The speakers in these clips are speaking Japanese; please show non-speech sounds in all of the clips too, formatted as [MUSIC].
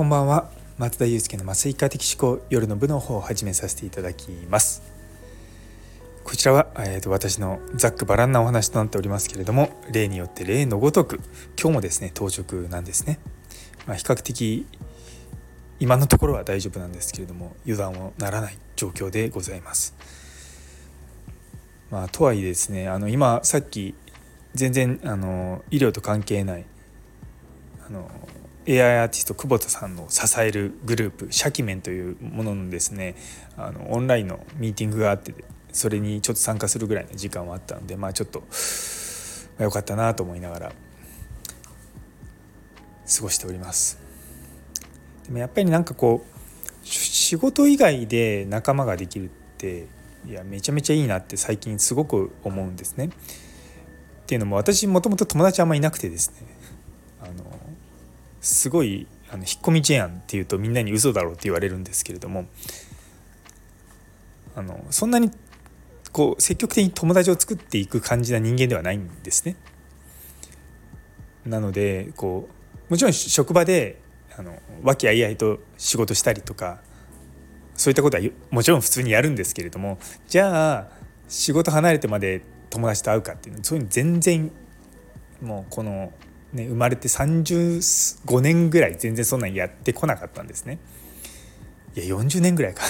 こんばんは。松田祐介の麻酔科的思考夜の部の方を始めさせていただきます。こちらは、えーと、私のざっくばらんなお話となっておりますけれども例によって例のごとく今日もですね当直なんですね、まあ、比較的今のところは大丈夫なんですけれども油断をならない状況でございます。まあ、とはいえですねあの今さっき全然あの医療と関係ないあの AI アーティスト久保田さんの支えるグループシャキメンというもののですねあのオンラインのミーティングがあってそれにちょっと参加するぐらいの時間はあったのでまあちょっと良かったなと思いながら過ごしております。でもやっぱりなんかこう仕事以外で仲間ができるっていやめちゃめちゃいいなって最近すごく思うんですね。っていうのも私もともと友達あんまいなくてですね。あのすごいあの引っ込み思案っていうとみんなに嘘だろうって言われるんですけれどもあのそんなにこう積極的に友達を作っていく感じな人間ではないんですね。なのでこうもちろん職場であの和気あいあいと仕事したりとかそういったことはもちろん普通にやるんですけれどもじゃあ仕事離れてまで友達と会うかっていうのそういうの全然もうこのね、生まれて35年ぐらい全然そんなんやってこなかったんですね。いや40年ぐらいか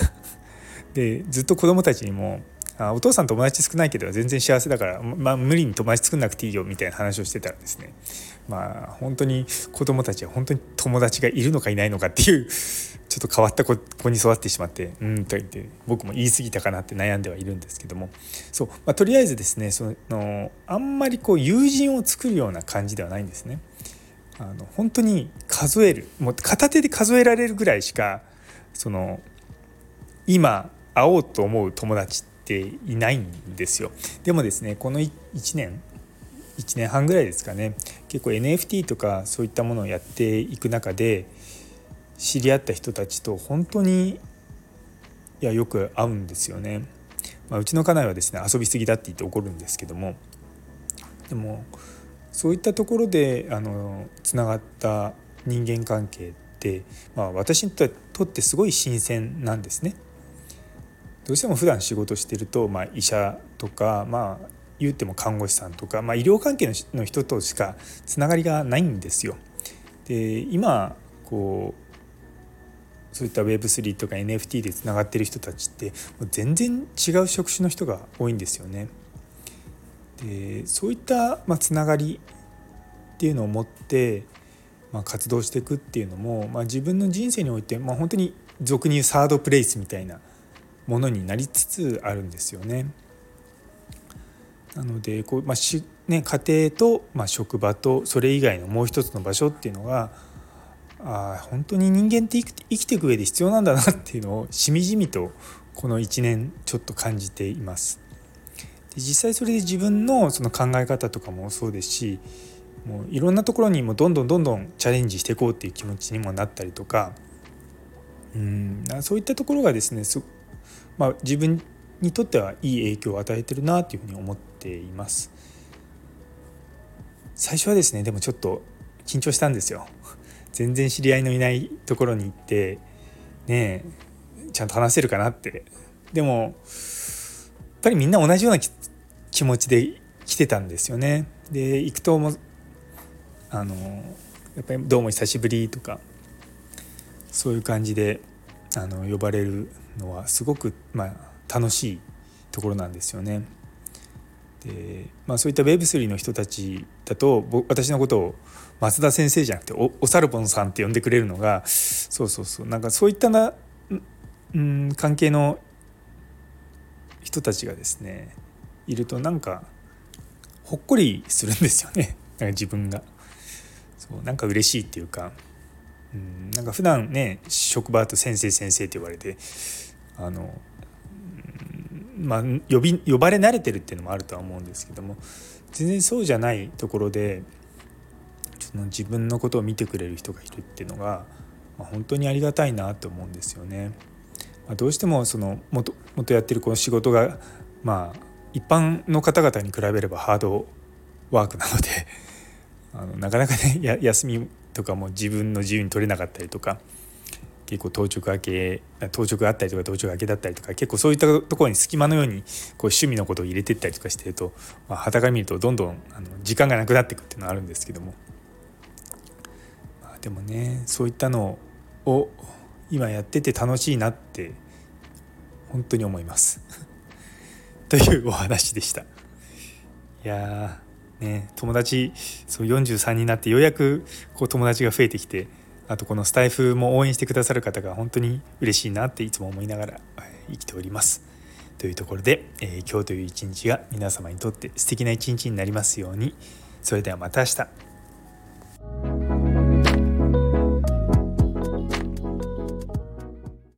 [LAUGHS] でずっと子供たちにもあお父さん友達少ないけど全然幸せだから、まあ、無理に友達作んなくていいよみたいな話をしてたらですねまあ本当に子供たちは本当に友達がいるのかいないのかっていうちょっと変わった子に育ってしまってうんと言って僕も言い過ぎたかなって悩んではいるんですけどもそう、まあ、とりあえずですねそのあんまりこう友人を作るような感じではないんですね。あの本当に数えるもう片手で数えられるぐらいしかその今会おうと思う友達っていないんですよ。でもですねこの1年1年半ぐらいですかね結構 NFT とかそういったものをやっていく中で知り合った人たちと本当にいやよく会うんですよね。まあ、うちの家内はですね遊びすぎだって言って怒るんですけどもでもそういったところであのつながった人間関係って、まあ、私にとってすごい新鮮なんですね。どうしても普段仕事してると、まあ、医者とか、まあ、言っても看護師さんとか、まあ、医療関係の人としかつながりがないんですよ。で今こうそういった Web3 とか NFT でつながってる人たちってもう全然違う職種の人が多いんですよね。でそういった、まあ、つながりっていうのを持って、まあ、活動していくっていうのも、まあ、自分の人生において、まあ、本当に俗に言うサードプレイスみたいなものになりつつあるんですよね。なのでこう、まあしね、家庭と、まあ、職場とそれ以外のもう一つの場所っていうのがあ本当に人間って生きていく上で必要なんだなっていうのをしみじみとこの1年ちょっと感じています。で実際それで自分のその考え方とかもそうですしもういろんなところにもどんどんどんどんチャレンジしていこうっていう気持ちにもなったりとかうんそういったところがですねまあ、自分にとってはいい影響を与えてるなというふうに思っています。最初はですねでもちょっと緊張したんですよ。全然知り合いのいないところに行ってねちゃんと話せるかなってでもやっぱりみんな同じような気持ちで来てたんですよね。で行くともあのやっぱり「どうも久しぶり」とかそういう感じであの呼ばれるのはすごく、まあ、楽しいところなんですよね。でまあ、そういった Web3 の人たちだと私のことを松田先生じゃなくておおサルボンさんって呼んでくれるのがそうそうそうなんかそういったな、うん、関係の人たちがですねいるとなんかほっこりするんですよね [LAUGHS] なんか自分が。そうなんか嬉しいっていうかうんなんか普段ね職場だと先生先生って言われてあの、まあ、呼び呼ばれ慣れてるっていうのもあるとは思うんですけども全然そうじゃないところでその自分のことを見てくれる人がいるっていうのが、まあ、本当にありがたいなと思うんですよね。まあ、どうしてもその元元やってるこの仕事がまあ一般の方々に比べればハードワークなのであのなかなかね休みとかも自分の自由に取れなかったりとか結構当直明け当直あったりとか当直明けだったりとか結構そういったところに隙間のようにこう趣味のことを入れてったりとかしてるとまあ、から見るとどんどんあの時間がなくなっていくっていうのはあるんですけども、まあ、でもねそういったのを今やってて楽しいなって本当に思います [LAUGHS] というお話でした。いやね友達そう43になってようやくこう友達が増えてきてあとこのスタイフも応援してくださる方が本当に嬉しいなっていつも思いながら生きております。というところで、えー、今日という一日が皆様にとって素敵な一日になりますようにそれではまた明日。